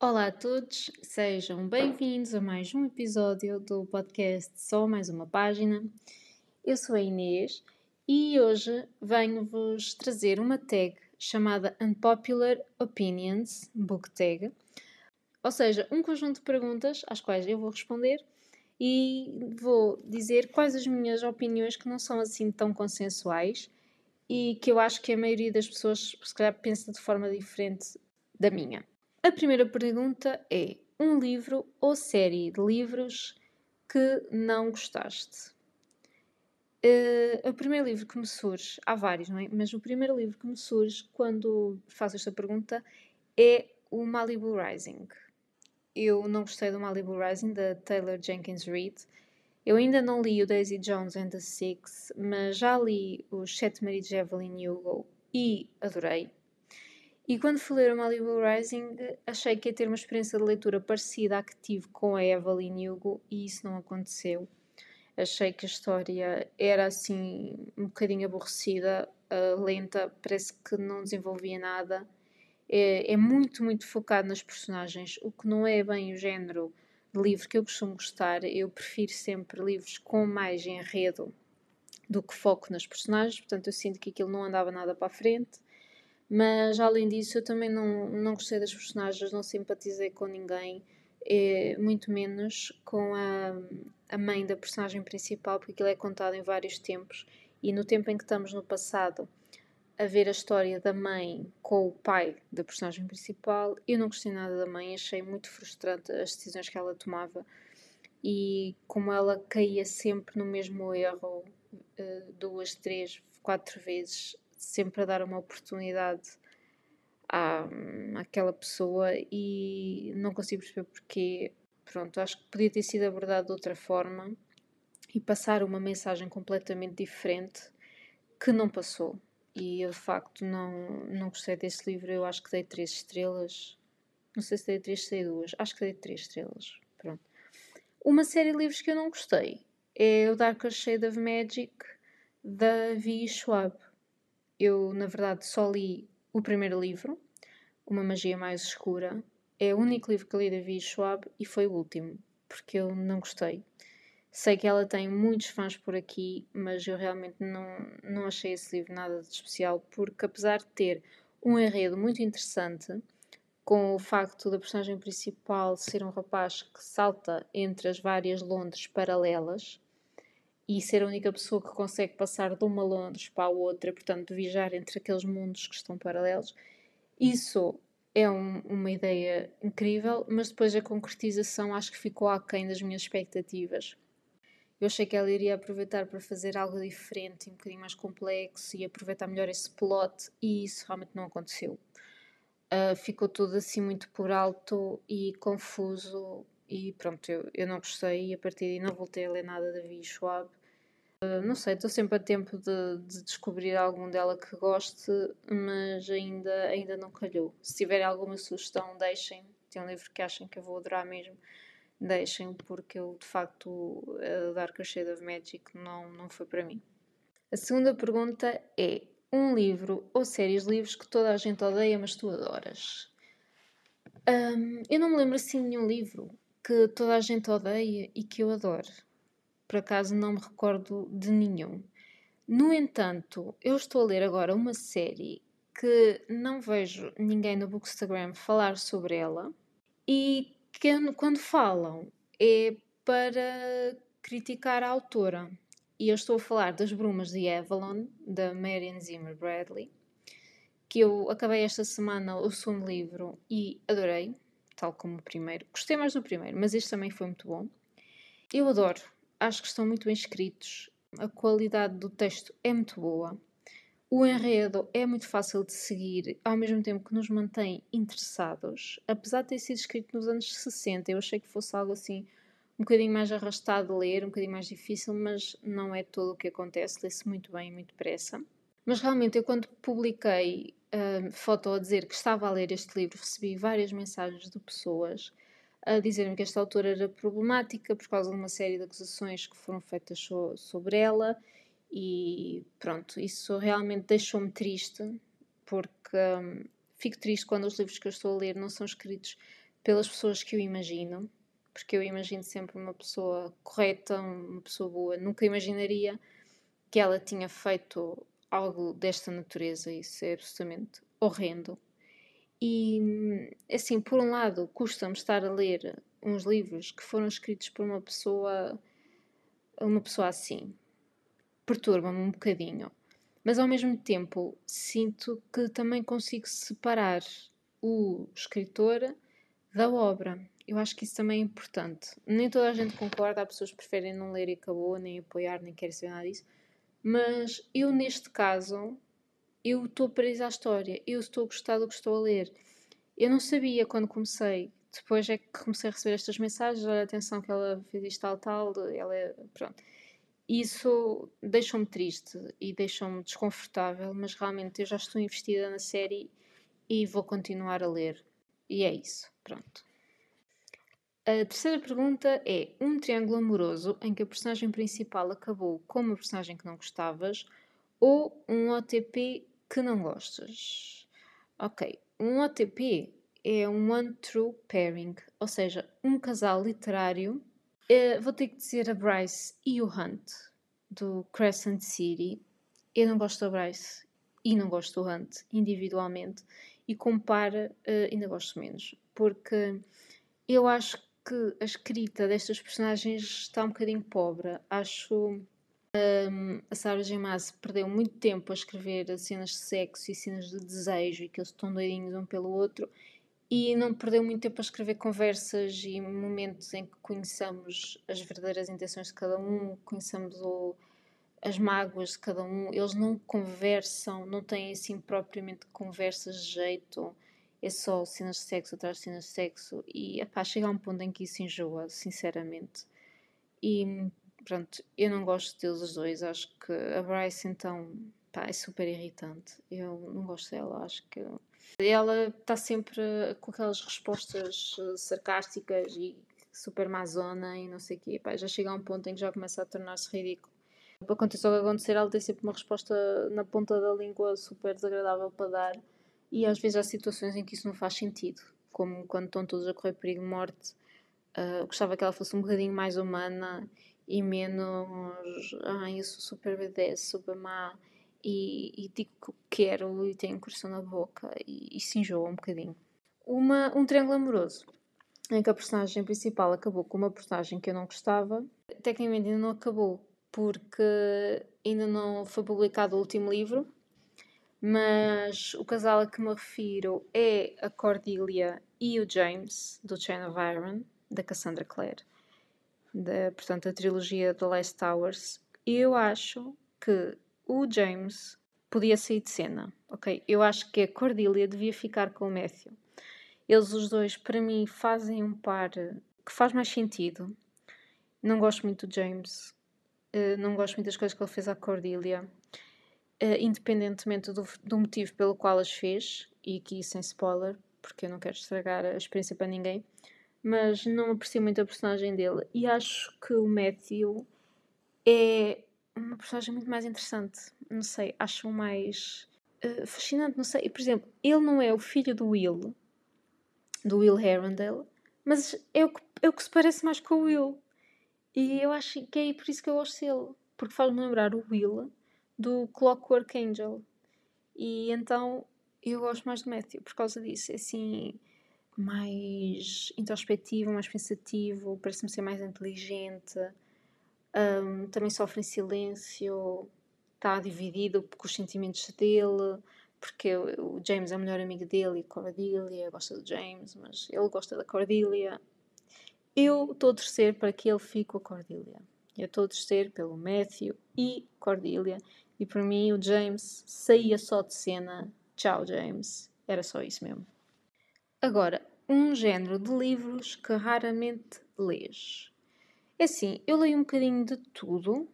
Olá a todos, sejam bem-vindos a mais um episódio do podcast Só Mais Uma Página. Eu sou a Inês e hoje venho-vos trazer uma tag chamada Unpopular Opinions Book Tag, ou seja, um conjunto de perguntas às quais eu vou responder e vou dizer quais as minhas opiniões que não são assim tão consensuais e que eu acho que a maioria das pessoas, se calhar, pensa de forma diferente da minha. A primeira pergunta é: um livro ou série de livros que não gostaste? Uh, o primeiro livro que me surge, há vários, não é? Mas o primeiro livro que me surge quando faço esta pergunta é o Malibu Rising. Eu não gostei do Malibu Rising, da Taylor Jenkins Reid. Eu ainda não li o Daisy Jones and the Six, mas já li os Sete Maridos de Evelyn Hugo e adorei. E quando fui ler o Malibu Rising, achei que ia ter uma experiência de leitura parecida à que tive com a Evelyn Hugo e isso não aconteceu. Achei que a história era assim um bocadinho aborrecida, uh, lenta, parece que não desenvolvia nada. É, é, muito, muito focado nas personagens, o que não é bem o género de livro que eu costumo gostar. Eu prefiro sempre livros com mais enredo do que foco nas personagens, portanto eu sinto que aquilo não andava nada para a frente. Mas além disso, eu também não, não gostei das personagens, não simpatizei com ninguém, é, muito menos com a, a mãe da personagem principal, porque aquilo é contado em vários tempos. E no tempo em que estamos no passado, a ver a história da mãe com o pai da personagem principal, eu não gostei nada da mãe, achei muito frustrante as decisões que ela tomava e como ela caía sempre no mesmo erro, eh, duas, três, quatro vezes, sempre a dar uma oportunidade à, àquela pessoa e não consigo perceber porque. Pronto, acho que podia ter sido abordado de outra forma e passar uma mensagem completamente diferente que não passou. E eu de facto não, não gostei desse livro. Eu acho que dei três estrelas. Não sei se dei três, se dei duas. Acho que dei três estrelas. Pronto. Uma série de livros que eu não gostei é o Darker Shade of Magic da V. Schwab. Eu, na verdade, só li o primeiro livro, Uma Magia Mais Escura. É o único livro que li da Vi Schwab e foi o último, porque eu não gostei. Sei que ela tem muitos fãs por aqui, mas eu realmente não, não achei esse livro nada de especial, porque apesar de ter um enredo muito interessante, com o facto da personagem principal ser um rapaz que salta entre as várias Londres paralelas, e ser a única pessoa que consegue passar de uma Londres para a outra, portanto, viajar entre aqueles mundos que estão paralelos. Isso é um, uma ideia incrível, mas depois a concretização acho que ficou aquém das minhas expectativas. Eu achei que ela iria aproveitar para fazer algo diferente, um bocadinho mais complexo e aproveitar melhor esse plot, e isso realmente não aconteceu. Uh, ficou tudo assim muito por alto e confuso, e pronto, eu, eu não gostei, e a partir daí não voltei a ler nada da Vi Schwab. Uh, não sei, estou sempre a tempo de, de, descobrir algum dela que goste, mas ainda, ainda não calhou. Se tiverem alguma sugestão, deixem. Tem um livro que achem que eu vou adorar mesmo, deixem, porque eu de facto a Dark Shade of Magic não, não foi para mim. A segunda pergunta é: um livro ou séries de livros que toda a gente odeia, mas tu adoras? Um, eu não me lembro assim de nenhum livro que toda a gente odeia e que eu adoro. Por acaso não me recordo de nenhum. No entanto, eu estou a ler agora uma série que não vejo ninguém no Bookstagram falar sobre ela e que quando falam é para criticar a autora. E eu estou a falar das Brumas de Avalon, da Marion Zimmer Bradley, que eu acabei esta semana o segundo livro e adorei, tal como o primeiro. Gostei mais do primeiro, mas este também foi muito bom. Eu adoro acho que estão muito bem escritos. A qualidade do texto é muito boa. O enredo é muito fácil de seguir, ao mesmo tempo que nos mantém interessados. Apesar de ter sido escrito nos anos 60, eu achei que fosse algo assim um bocadinho mais arrastado de ler, um bocadinho mais difícil, mas não é todo o que acontece, lê-se muito bem e muito depressa. Mas realmente, eu quando publiquei a foto a dizer que estava a ler este livro, recebi várias mensagens de pessoas a dizer-me que esta autora era problemática por causa de uma série de acusações que foram feitas so sobre ela e pronto, isso realmente deixou-me triste porque hum, fico triste quando os livros que eu estou a ler não são escritos pelas pessoas que eu imagino, porque eu imagino sempre uma pessoa correta, uma pessoa boa. Nunca imaginaria que ela tinha feito algo desta natureza. Isso é absolutamente horrendo. E, assim, por um lado, custa-me estar a ler uns livros que foram escritos por uma pessoa, uma pessoa assim. Perturba-me um bocadinho. Mas ao mesmo tempo, sinto que também consigo separar o escritor da obra. Eu acho que isso também é importante. Nem toda a gente concorda, há pessoas que preferem não ler e acabou, nem apoiar, nem querem saber nada disso. Mas eu, neste caso, eu estou presa à história, eu estou a gostar do que estou a ler. Eu não sabia quando comecei, depois é que comecei a receber estas mensagens, olha, atenção que ela fez isto tal, tal, ela é, pronto. Isso deixou-me triste e deixou-me desconfortável, mas realmente eu já estou investida na série e vou continuar a ler. E é isso, pronto. A terceira pergunta é: um triângulo amoroso em que a personagem principal acabou com uma personagem que não gostavas ou um OTP que não gostas? Ok, um OTP é um One True Pairing, ou seja, um casal literário. Uh, vou ter que dizer a Bryce e o Hunt, do Crescent City. Eu não gosto da Bryce e não gosto do Hunt individualmente, e compara, uh, ainda gosto menos, porque eu acho que a escrita destas personagens está um bocadinho pobre. Acho um, a Sarah J. Maas perdeu muito tempo a escrever cenas de sexo e cenas de desejo e que eles estão doidinhos um pelo outro e não perdeu muito tempo a escrever conversas e momentos em que conheçamos as verdadeiras intenções de cada um, conheçamos o, as mágoas de cada um. Eles não conversam, não têm assim propriamente conversas de jeito é só cenas de sexo atrás de cenas de sexo e epá, chega a um ponto em que isso enjoa, sinceramente. E pronto, eu não gosto deles os dois, acho que a Bryce então pá, é super irritante. Eu não gosto dela, acho que ela está sempre com aquelas respostas eh, sarcásticas e super mazona e não sei o quê. Pá, já chega a um ponto em que já começa a tornar-se ridículo. Aconteça o que acontecer, ela tem sempre uma resposta na ponta da língua super desagradável para dar e às vezes há situações em que isso não faz sentido, como quando estão todos a correr perigo de morte. Uh, gostava que ela fosse um bocadinho mais humana e menos. Ai, eu sou super BDS, super má e, e digo que quero e tenho coração na boca e, e se enjoa um bocadinho. Uma, um triângulo amoroso em que a personagem principal acabou com uma personagem que eu não gostava. Tecnicamente ainda não acabou porque ainda não foi publicado o último livro, mas o casal a que me refiro é a Cordelia e o James, do Chain of Iron, da Cassandra Clare, da, portanto, a trilogia The Last Towers. Eu acho que o James podia sair de cena, ok? Eu acho que a Cordelia devia ficar com o Matthew. Eles os dois, para mim, fazem um par que faz mais sentido. Não gosto muito do James, uh, não gosto muito das coisas que ele fez à Cordelia uh, independentemente do, do, motivo pelo qual as fez, e aqui sem spoiler, porque eu não quero estragar a experiência para ninguém, mas não aprecio muito a personagem dele. E acho que o Matthew é uma personagem muito mais interessante. Não sei, acho mais uh, fascinante. Não sei, e, por exemplo, ele não é o filho do Will, do Will Herondale, mas é o que, é o que se parece mais com o Will. E eu acho que é por isso que eu gosto dele, porque faz-me lembrar o Will do Clockwork Angel. E então eu gosto mais do Matthew por causa disso. É assim, mais introspectivo, mais pensativo, parece-me ser mais inteligente. Um, também sofre em silêncio, está dividido com os sentimentos dele, porque o James é o melhor amigo dele e Cordelia gosta do James, mas ele gosta da Cordelia. Eu estou a torcer para que ele fique com a Cordelia. Eu estou a torcer pelo Matthew e Cordelia e para mim o James saía só de cena. Tchau, James. Era só isso mesmo. Agora, um género de livros que raramente lês. É assim, eu leio um bocadinho de tudo.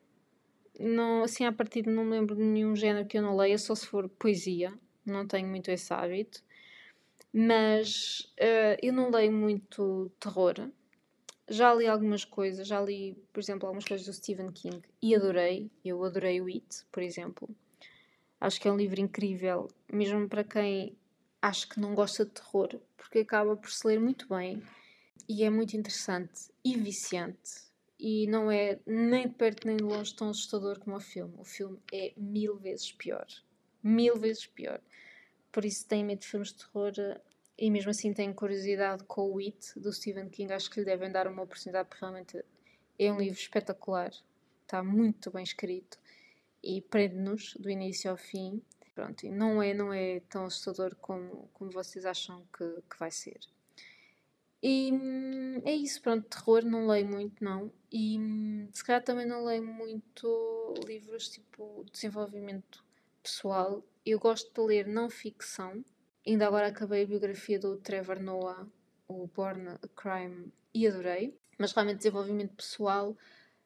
Não, assim, a partir de não me lembro de nenhum género que eu não leia, só se for poesia. Não tenho muito esse hábito. Mas uh, eu não leio muito terror já li algumas coisas, já li, por exemplo, algumas coisas do Stephen King e adorei. Eu adorei o It, por exemplo. Acho que é um livro incrível, mesmo para quem acho que não gosta de terror, porque acaba por se ler muito bem e é muito interessante e viciante. E não é nem de perto nem de longe tão assustador como o filme. O filme é mil vezes pior. Mil vezes pior. Por isso tenho medo de filmes de terror e mesmo assim tenho curiosidade com o It do Stephen King. Acho que lhe devem dar uma oportunidade porque realmente é um livro espetacular. Está muito bem escrito e prende-nos do início ao fim. Pronto, e não é, não é tão assustador como, como vocês acham que, que vai ser. E hum, é isso, pronto, terror não leio muito, não. E hum, se calhar também não leio muito livros tipo desenvolvimento pessoal. Eu gosto de ler não ficção. Ainda agora acabei a biografia do Trevor Noah, o Born a Crime, e adorei. Mas realmente desenvolvimento pessoal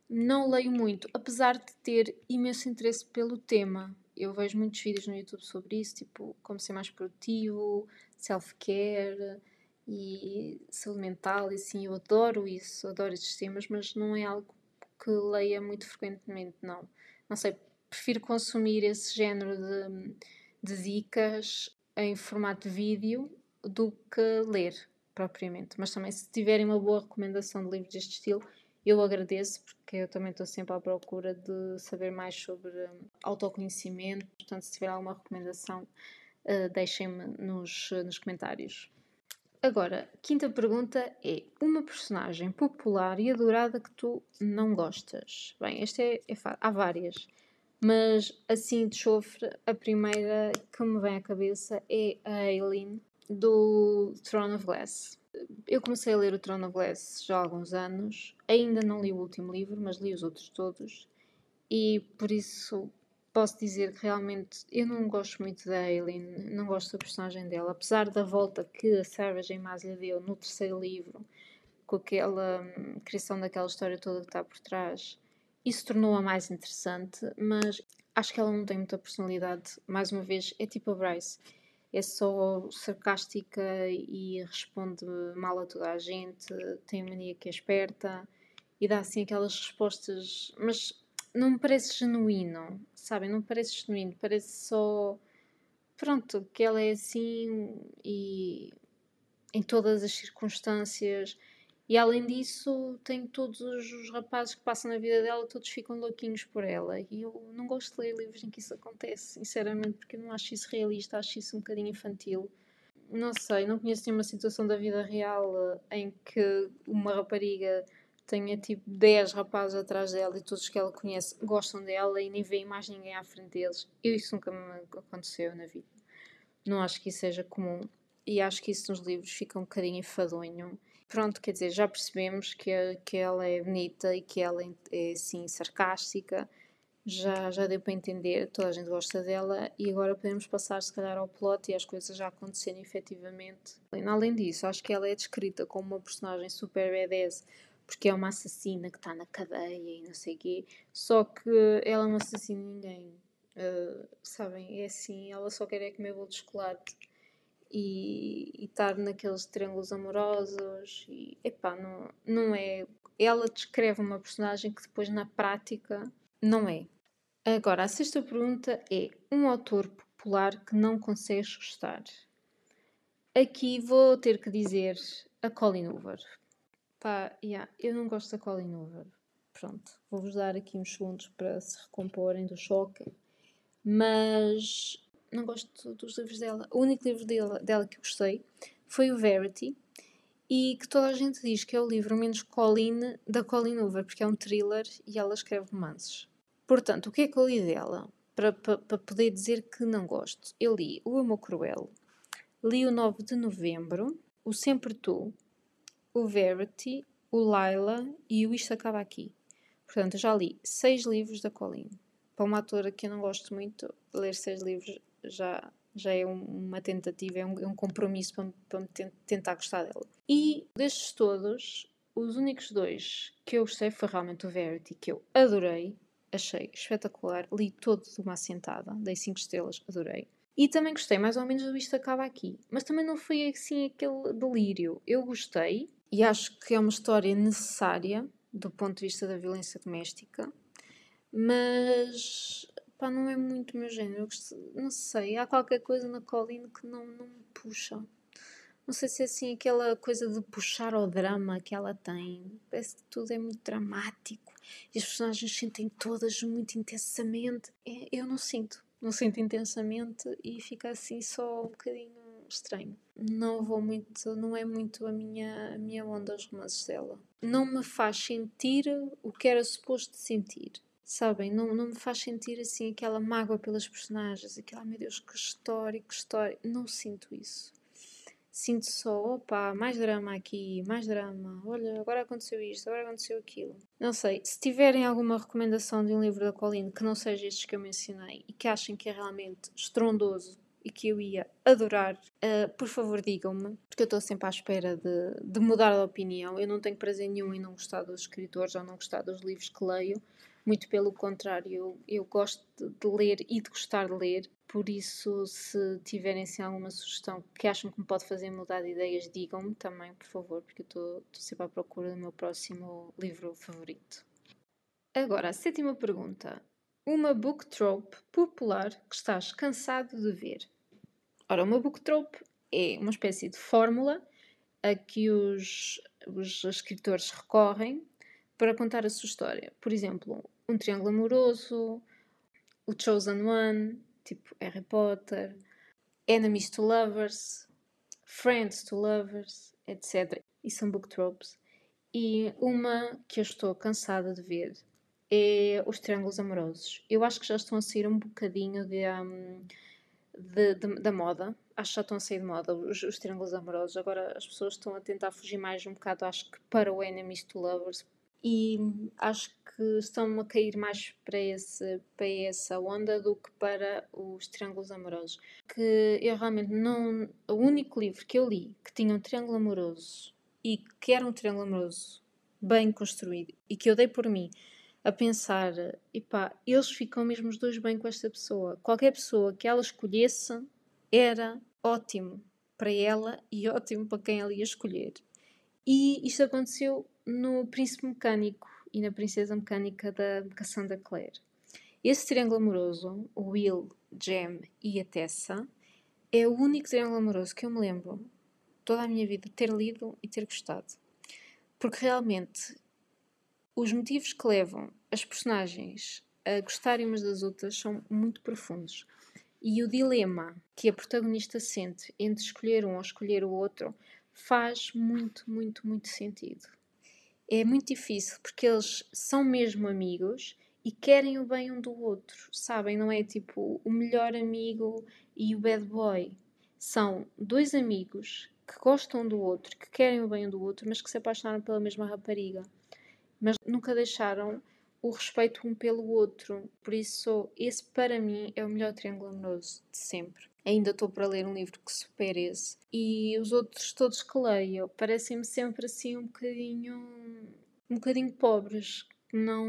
não leio muito, apesar de ter imenso interesse pelo tema. Eu vejo muitos vídeos no YouTube sobre isso, tipo como ser mais produtivo, self-care e saúde mental, e assim, eu adoro isso, adoro esses temas, mas não é algo que leia muito frequentemente, não. Não sei, prefiro consumir esse género de, de dicas em formato de vídeo do que ler propriamente. Mas também, se tiverem uma boa recomendação de livros deste estilo, eu agradeço porque eu também estou sempre à procura de saber mais sobre hum, autoconhecimento. Portanto, se tiver alguma recomendação, uh, deixem-me nos, nos comentários. Agora, quinta pergunta é: uma personagem popular e adorada que tu não gostas? Bem, esta é, é há várias, mas assim de chofre, a primeira que me vem à cabeça é a Aileen do Throne of Glass eu comecei a ler o Throne of Glass já há alguns anos. Ainda não li o último livro, mas li os outros todos. E por isso posso dizer que realmente eu não gosto muito da Aileen, não gosto da personagem dela. Apesar da volta que a Sarah J. Lhe deu no terceiro livro, com aquela hum, criação daquela história toda que está por trás, isso tornou-a mais interessante, mas acho que ela não tem muita personalidade. Mais uma vez, é tipo a Bryce é só sarcástica e responde mal a toda a gente, tem mania que é esperta e dá assim aquelas respostas, mas não me parece genuíno, sabem? Não me parece genuíno, parece só pronto, que ela é assim e em todas as circunstâncias e além disso, tem todos os rapazes que passam na vida dela, todos ficam louquinhos por ela. E eu não gosto de ler livros em que isso acontece, sinceramente, porque eu não acho isso realista, acho isso um bocadinho infantil. Não sei, não conheço nenhuma situação da vida real eh, em que uma rapariga tenha tipo 10 rapazes atrás dela e todos que ela conhece gostam dela e nem vêem mais ninguém à frente deles. Eu, isso nunca me aconteceu na vida. Não acho que isso seja comum. E acho que isso nos livros fica um bocadinho enfadonho pronto, quer dizer, já percebemos que, que ela é bonita e que ela é assim sarcástica, já, já deu para entender, toda a gente gosta dela e agora podemos passar se calhar ao plot e as coisas já acontecerem efetivamente. Além disso, acho que ela é descrita como uma personagem super badass porque é uma assassina que está na cadeia e não sei o quê, só que ela não assassina ninguém. Uh, sabem, é assim, ela só quer é comer bolo de chocolate e, estar naqueles triângulos amorosos e epá, não, não é. Ela descreve uma personagem que depois na prática não é. Agora, a sexta pergunta é: um autor popular que não consegues gostar? Aqui vou ter que dizer a Colin Hoover. Pá, yeah, eu não gosto da Colin Hoover. Pronto, vou-vos dar aqui uns segundos para se recomporem do choque. Mas não gosto dos livros dela. O único livro dela, dela que eu gostei foi o Verity e que toda a gente diz que é o livro menos Colin da Colin Hoover, porque é um thriller e ela escreve romances. Portanto, o que é que eu li dela? Para, para, para poder dizer que não gosto. Eu li O Amor Cruel, li o 9 de Novembro, o Sempre Tu, o Verity, o Laila e o Isto Acaba Aqui. Portanto, eu já li seis livros da Colin. Para uma autora que eu não gosto muito, ler seis livros já, já é uma tentativa, é um, é um compromisso para, para me tentar gostar dela. E destes todos, os únicos dois que eu gostei foi realmente o Verity, que eu adorei, achei espetacular, li todo de uma assentada, dei 5 estrelas, adorei. E também gostei mais ou menos do Isto Acaba Aqui. Mas também não foi assim aquele delírio. Eu gostei e acho que é uma história necessária do ponto de vista da violência doméstica, mas pá, não é muito meu género. Não sei, há qualquer coisa na Colleen que não, não me puxa. Não sei se é assim aquela coisa de puxar ao drama que ela tem. Parece que tudo é muito dramático e as personagens sentem todas muito intensamente. É, eu não sinto, não sinto intensamente e fica assim só um bocadinho estranho. Não vou muito, não é muito a minha, a minha onda os romances dela. Não me faz sentir o que era suposto sentir. Sabem? Não, não me faz sentir assim aquela mágoa pelas personagens, aquela, meu Deus, que história, que história. Não sinto isso. Sinto só, opa, mais drama aqui, mais drama. Olha, agora aconteceu isto, agora aconteceu aquilo. Não sei, se tiverem alguma recomendação de um livro da Colleen que não seja estes que eu mencionei e que achem que é realmente estrondoso e que eu ia adorar, uh, por favor digam-me, porque eu estou sempre à espera de, de mudar de opinião. Eu não tenho prazer nenhum em não gostar dos escritores ou não gostar dos livros que leio. Muito pelo contrário, eu, gosto de, de ler e de gostar de ler. Por isso, se tiverem assim, alguma sugestão que acham que me pode fazer mudar de ideias, digam-me também, por favor, porque eu estou sempre à procura do meu próximo livro favorito. Agora, a sétima pergunta. Uma book trope popular que estás cansado de ver. Ora, uma book trope é uma espécie de fórmula a que os, os escritores recorrem para contar a sua história. Por exemplo, um triângulo amoroso, o Chosen One, tipo Harry Potter, Enemies to Lovers, Friends to Lovers, etc. E são book tropes. E uma que eu estou cansada de ver é os triângulos amorosos. Eu acho que já estão a sair um bocadinho de, um, de, de, da moda. Acho que já estão a sair de moda os, os, triângulos amorosos. Agora as pessoas estão a tentar fugir mais um bocado, acho que para o Enemies to Lovers. E acho que estão a cair mais para, esse, para essa onda do que para os triângulos amorosos. Que eu realmente não. O único livro que eu li que tinha um triângulo amoroso e que era um triângulo amoroso bem construído e que eu dei por mim a pensar, epá, eles ficam mesmo os dois bem com esta pessoa. Qualquer pessoa que ela escolhesse era ótimo para ela e ótimo para quem ela ia escolher. E isto aconteceu no Príncipe Mecânico e na Princesa Mecânica da Cassandra Clare. Esse triângulo amoroso, o Will, Jem e a Tessa, é o único triângulo amoroso que eu me lembro toda a minha vida ter lido e ter gostado. Porque realmente os motivos que levam as personagens a gostarem umas das outras são muito profundos. E o dilema que a protagonista sente entre escolher um ou escolher o outro faz muito, muito, muito sentido. É muito difícil porque eles são mesmo amigos e querem o bem um do outro, sabem? Não é tipo o melhor amigo e o bad boy. São dois amigos que gostam do outro, que querem o bem um do outro, mas que se apaixonaram pela mesma rapariga mas nunca deixaram o respeito um pelo outro. Por isso, esse para mim é o melhor triângulo amoroso de sempre. Ainda estou para ler um livro que supera esse. E os outros todos que leio parecem-me sempre assim um bocadinho. um bocadinho pobres. Não,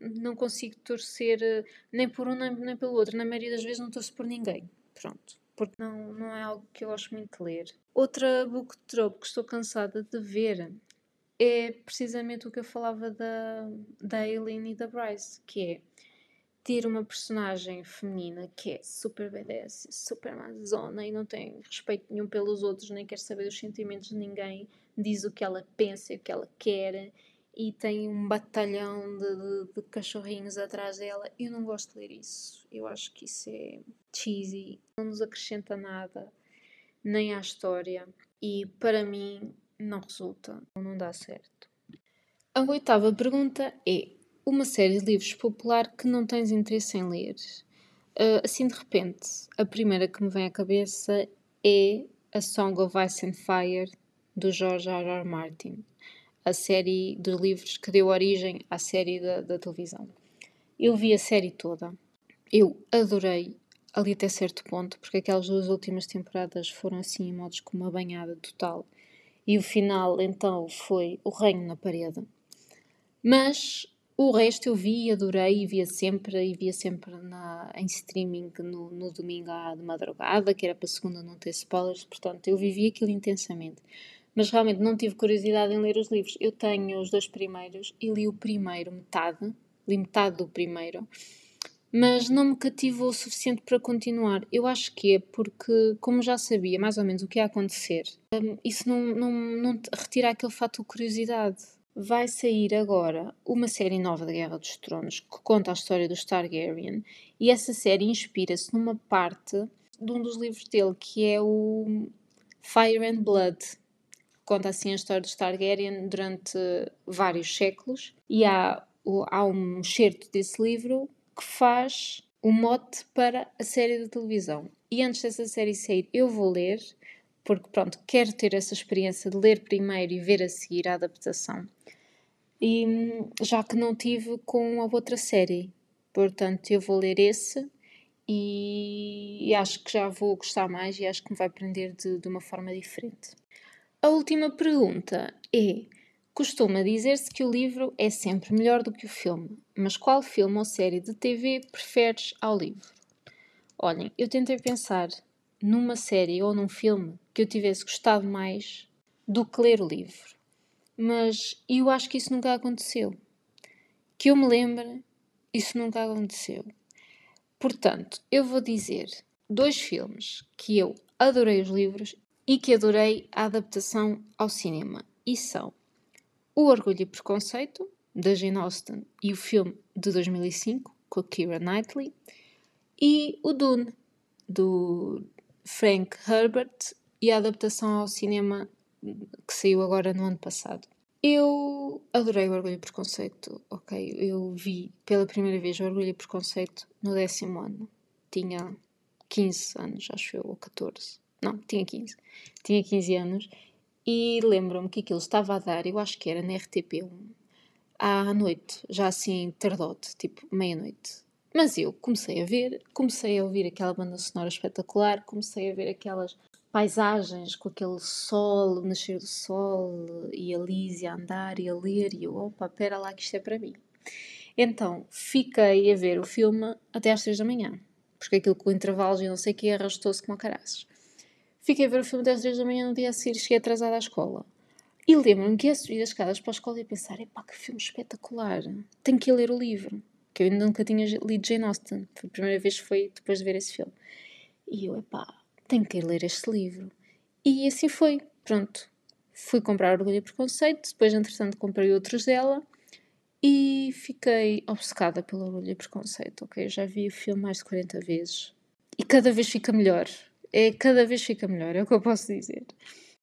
não consigo torcer eh, nem por um nem, nem pelo outro. Na maioria das vezes não torço por ninguém. Pronto. Porque não, não é algo que eu gosto muito de ler. Outra book trope que estou cansada de ver é precisamente o que eu falava da, da Aileen e da Bryce, que é ter uma personagem feminina que é super badass, super mazona e não tem respeito nenhum pelos outros, nem quer saber dos sentimentos de ninguém, diz o que ela pensa e o que ela quer e tem um batalhão de, de, de, cachorrinhos atrás dela. Eu não gosto de ler isso. Eu acho que isso é cheesy, não nos acrescenta nada, nem à história. E para mim, não resulta, não dá certo. A oitava pergunta é: uma série de livros popular que não tens interesse em ler? Uh, assim de repente, a primeira que me vem à cabeça é A Song of Ice and Fire, do George R. R. Martin, a série dos livros que deu origem à série da, da televisão. Eu vi a série toda, eu adorei ali até certo ponto, porque aquelas duas últimas temporadas foram assim, em modos com uma banhada total e o final então foi O Reino na Parede. Mas o resto eu vi, adorei e via sempre, e via sempre na, em streaming no, no domingo à de madrugada, que era para segunda não ter spoilers, portanto eu vivi aquilo intensamente. Mas realmente não tive curiosidade em ler os livros. Eu tenho os dois primeiros e li o primeiro, metade, li metade do primeiro, mas não me cativou o suficiente para continuar. Eu acho que é porque, como já sabia mais ou menos o que ia acontecer, um, isso não, não, não retira aquele fato de curiosidade. Vai sair agora uma série nova da Guerra dos Tronos que conta a história do Targaryen e essa série inspira-se numa parte de um dos livros dele que é o Fire and Blood. Conta assim a história do Targaryen durante vários séculos e há, há um excerto desse livro que faz o mote para a série de televisão. E antes dessa série sair, eu vou ler, porque pronto, quero ter essa experiência de ler primeiro e ver a seguir a adaptação. E já que não tive com a outra série, portanto, eu vou ler esse e, acho que já vou gostar mais e acho que me vai aprender de, de uma forma diferente. A última pergunta é: Costuma dizer-se que o livro é sempre melhor do que o filme, mas qual filme ou série de TV preferes ao livro? Olhem, eu tentei pensar numa série ou num filme que eu tivesse gostado mais do que ler o livro, mas eu acho que isso nunca aconteceu. Que eu me lembre, isso nunca aconteceu. Portanto, eu vou dizer dois filmes que eu adorei os livros e que adorei a adaptação ao cinema, e são o Orgulho e Preconceito, da Jane Austen, e o filme de 2005, com a Keira Knightley, e o Dune, do Frank Herbert, e a adaptação ao cinema que saiu agora no ano passado. Eu adorei o Orgulho e Preconceito, ok? Eu vi pela primeira vez o Orgulho e Preconceito no décimo ano. Tinha 15 anos, acho eu, ou 14. Não, tinha 15. Tinha 15 anos e lembro-me que aquilo estava a dar, eu acho que era na RTP1, à noite, já assim tardote, tipo meia-noite. Mas eu comecei a ver, comecei a ouvir aquela banda sonora espetacular, comecei a ver aquelas paisagens com aquele sol, o nascer do sol, e a Lísia a andar e a ler, e eu, opa, pera lá que isto é para mim. Então, fiquei a ver o filme até às três da manhã, porque aquilo com intervalos e não sei o que arrastou-se como caraças. Fiquei a ver o filme das 3 da manhã no dia a seguir, cheguei atrasada à escola. E lembro-me que ia subir as escadas para a escola e pensar: epá, que filme espetacular, tenho que ir ler o livro. Que eu ainda nunca tinha lido Jane Austen. Foi a primeira vez que foi depois de ver esse filme. E eu, epá, tenho que ir ler este livro. E assim foi, pronto. Fui comprar Orgulho e Preconceito, depois, entretanto, comprei outros dela e fiquei obcecada pelo Orgulho e Preconceito, ok? Eu já vi o filme mais de 40 vezes e cada vez fica melhor é cada vez fica melhor, é o que eu posso dizer.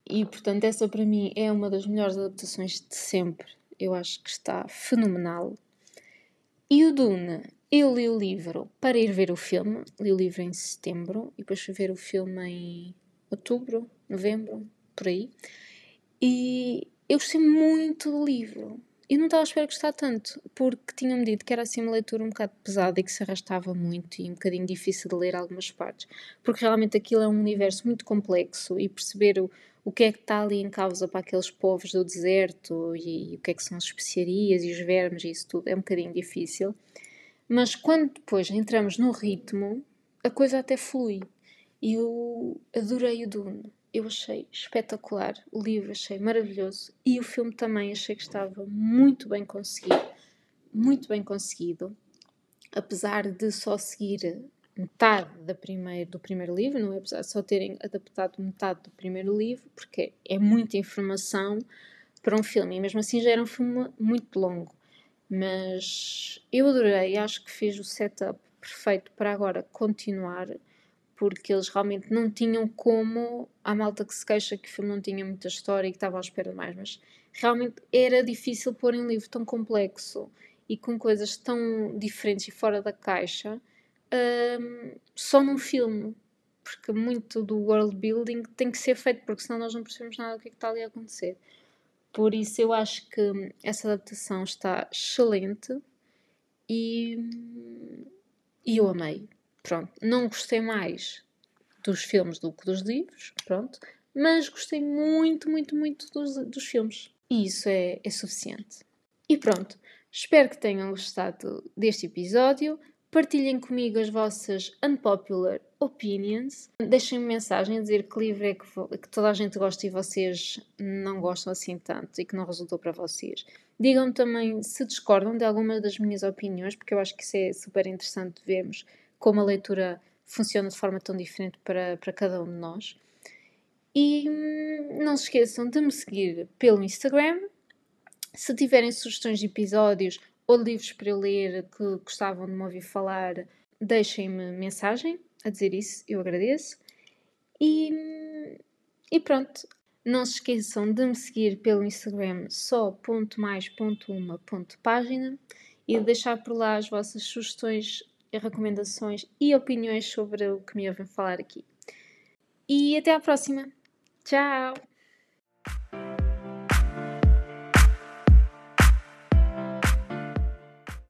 E portanto, essa para mim é uma das melhores adaptações de sempre. Eu acho que está fenomenal. E o Dune, eu li o livro para ir ver o filme, li o livro em setembro e depois fui ver o filme em outubro, novembro, por aí. E eu gostei muito do livro eu não estava a esperar gostar tanto, porque tinham-me dito que era assim uma leitura um bocado pesada e que se arrastava muito e um bocadinho difícil de ler algumas partes, porque realmente aquilo é um universo muito complexo e perceber o, o que é que está ali em causa para aqueles povos do deserto e, e o que é que são as especiarias e os vermes e isso tudo é um bocadinho difícil. Mas quando depois entramos no ritmo, a coisa até flui. E eu adorei o Dune eu achei espetacular. O livro achei maravilhoso e o filme também achei que estava muito bem conseguido. Muito bem conseguido. Apesar de só seguir metade da do primeiro livro, não é? Apesar de só terem adaptado metade do primeiro livro, porque é muita informação para um filme e mesmo assim já era um filme muito longo. Mas eu adorei, acho que fez o setup perfeito para agora continuar porque eles realmente não tinham como. Há malta que se queixa que o filme não tinha muita história e que estava à espera de mais, mas realmente era difícil pôr um livro tão complexo e com coisas tão diferentes e fora da caixa um, só num filme. Porque muito do world building tem que ser feito, porque senão nós não percebemos nada do que, é que está ali a acontecer. Por isso eu acho que essa adaptação está excelente e, e eu amei. Pronto, não gostei mais dos filmes do que dos livros, pronto, mas gostei muito, muito, muito dos, dos filmes. E isso é, é suficiente. E pronto, espero que tenham gostado deste episódio. Partilhem comigo as vossas unpopular opinions. Deixem-me mensagem a dizer que livro é que, que, toda a gente gosta e vocês não gostam assim tanto e que não resultou para vocês. Digam-me também se discordam de alguma das minhas opiniões, porque eu acho que isso é super interessante vermos como a leitura funciona de forma tão diferente para, para cada um de nós. E hum, não se esqueçam de me seguir pelo Instagram. Se tiverem sugestões de episódios ou livros para eu ler que gostavam de me ouvir falar, deixem-me mensagem a dizer isso, eu agradeço. E, e pronto, não se esqueçam de me seguir pelo Instagram só.mais.uma.página e de deixar por lá as vossas sugestões, recomendações e opiniões sobre o que me ouvem falar aqui. E até à próxima! Tchau!